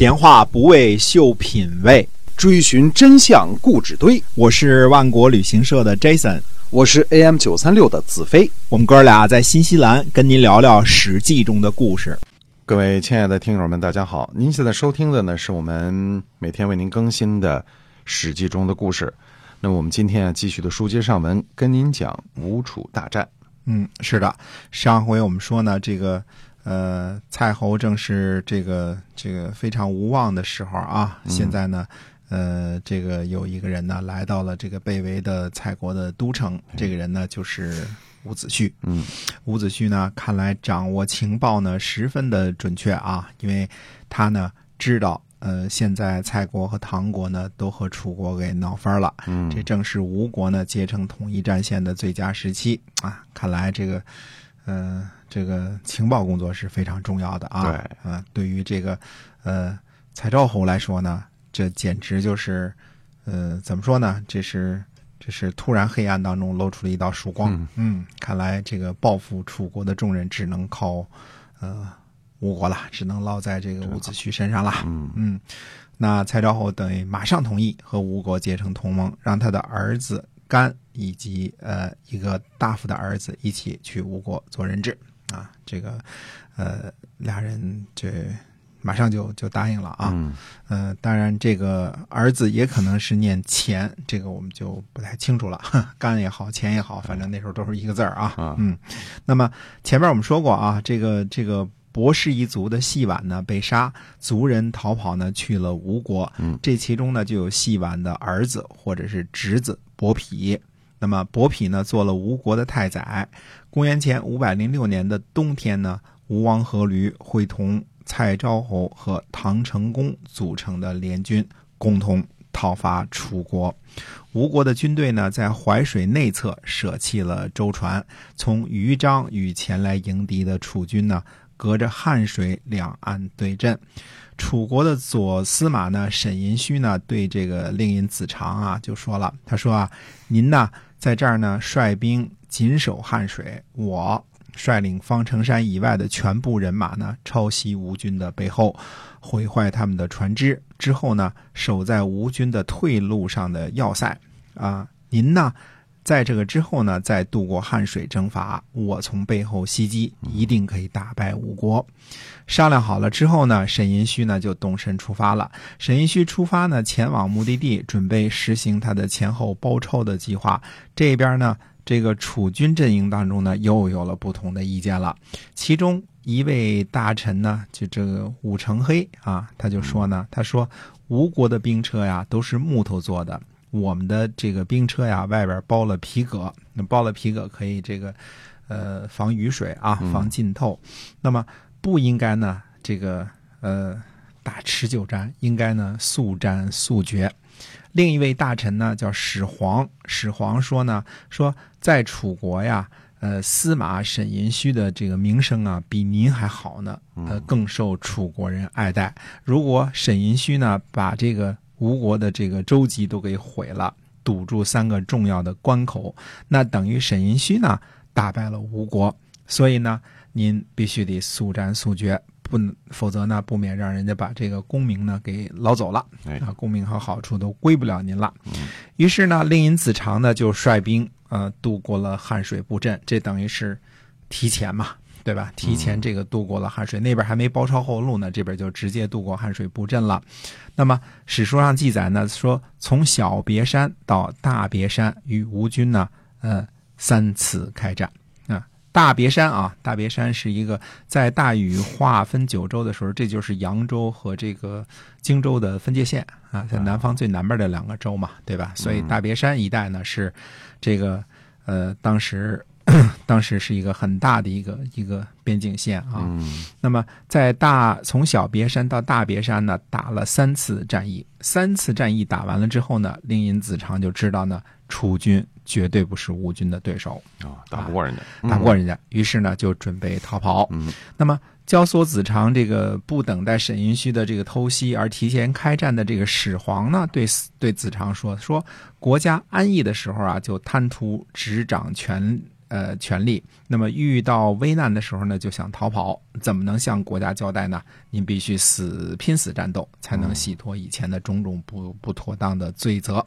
闲话不为秀品味，追寻真相故纸堆。我是万国旅行社的 Jason，我是 AM 九三六的子飞。我们哥俩在新西兰跟您聊聊《史记》中的故事。各位亲爱的听友们，大家好！您现在收听的呢是我们每天为您更新的《史记》中的故事。那么我们今天啊继续的书接上文，跟您讲吴楚大战。嗯，是的，上回我们说呢，这个。呃，蔡侯正是这个这个非常无望的时候啊。现在呢，呃，这个有一个人呢来到了这个被围的蔡国的都城。这个人呢就是伍子胥。嗯，伍子胥呢看来掌握情报呢十分的准确啊，因为他呢知道，呃，现在蔡国和唐国呢都和楚国给闹翻了。嗯，这正是吴国呢结成统一战线的最佳时期啊。看来这个，嗯。这个情报工作是非常重要的啊！对，啊，对于这个，呃，蔡昭侯来说呢，这简直就是，呃，怎么说呢？这是，这是突然黑暗当中露出了一道曙光。嗯，看来这个报复楚国的重任只能靠，呃，吴国了，只能落在这个伍子胥身上了。嗯嗯，那蔡昭侯等于马上同意和吴国结成同盟，让他的儿子甘以及呃一个大夫的儿子一起去吴国做人质。啊，这个，呃，俩人这马上就就答应了啊。嗯。呃，当然，这个儿子也可能是念钱，这个我们就不太清楚了。干也好，钱也好，反正那时候都是一个字儿啊。嗯。那么前面我们说过啊，这个这个博氏一族的细婉呢被杀，族人逃跑呢去了吴国。嗯。这其中呢就有细婉的儿子或者是侄子伯匹。那么伯匹呢做了吴国的太宰。公元前五百零六年的冬天呢，吴王阖闾会同蔡昭侯和唐成功组成的联军，共同讨伐楚国。吴国的军队呢，在淮水内侧舍弃了舟船，从豫章与前来迎敌的楚军呢，隔着汉水两岸对阵。楚国的左司马呢，沈寅戌呢，对这个令尹子长啊，就说了，他说啊，您呢，在这儿呢，率兵。紧守汉水，我率领方城山以外的全部人马呢，抄袭吴军的背后，毁坏他们的船只。之后呢，守在吴军的退路上的要塞。啊，您呢，在这个之后呢，再渡过汉水征伐，我从背后袭击，一定可以打败吴国。商量好了之后呢，沈寅戌呢就动身出发了。沈寅戌出发呢，前往目的地，准备实行他的前后包抄的计划。这边呢。这个楚军阵营当中呢，又有了不同的意见了。其中一位大臣呢，就这个武成黑啊，他就说呢，他说吴国的兵车呀都是木头做的，我们的这个兵车呀外边包了皮革，那包了皮革可以这个呃防雨水啊，防浸透。那么不应该呢这个呃打持久战，应该呢速战速决。另一位大臣呢，叫始皇。始皇说呢，说在楚国呀，呃，司马沈寅戌的这个名声啊，比您还好呢，呃，更受楚国人爱戴。如果沈寅戌呢，把这个吴国的这个舟楫都给毁了，堵住三个重要的关口，那等于沈寅虚呢，打败了吴国。所以呢，您必须得速战速决。不，否则呢，不免让人家把这个功名呢给捞走了，啊，功名和好处都归不了您了。于是呢，令尹子长呢就率兵呃渡过了汉水布阵，这等于是提前嘛，对吧？提前这个渡过了汉水，那边还没包抄后路呢，这边就直接渡过汉水布阵了。那么史书上记载呢，说从小别山到大别山，与吴军呢，呃，三次开战啊。大别山啊，大别山是一个在大禹划分九州的时候，这就是扬州和这个荆州的分界线啊，在南方最南边的两个州嘛，对吧？所以大别山一带呢是这个呃，当时 当时是一个很大的一个一个边境线啊。那么在大从小别山到大别山呢，打了三次战役，三次战役打完了之后呢，令尹子长就知道呢，楚军。绝对不是吴军的对手啊，打不过人家，打不过人家。于是呢，就准备逃跑。嗯，那么焦缩子长这个不等待沈云虚的这个偷袭而提前开战的这个始皇呢，对对子长说：说国家安逸的时候啊，就贪图执掌权呃权利。那么遇到危难的时候呢，就想逃跑，怎么能向国家交代呢？您必须死拼死战斗，才能洗脱以前的种种不不妥当的罪责。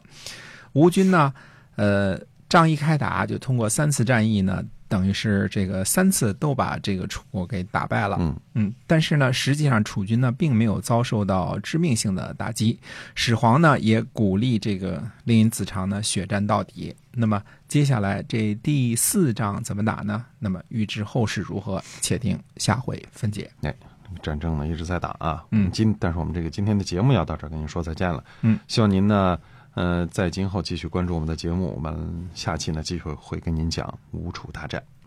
吴军呢，呃，仗一开打就通过三次战役呢。等于是这个三次都把这个楚国给打败了，嗯嗯，但是呢，实际上楚军呢并没有遭受到致命性的打击。始皇呢也鼓励这个令尹子长呢血战到底。那么接下来这第四仗怎么打呢？那么预知后事如何，且听下回分解。哎，战争呢一直在打啊，嗯今但是我们这个今天的节目要到这儿跟您说再见了，嗯，希望您呢。呃，在今后继续关注我们的节目，我们下期呢继续会跟您讲吴楚大战。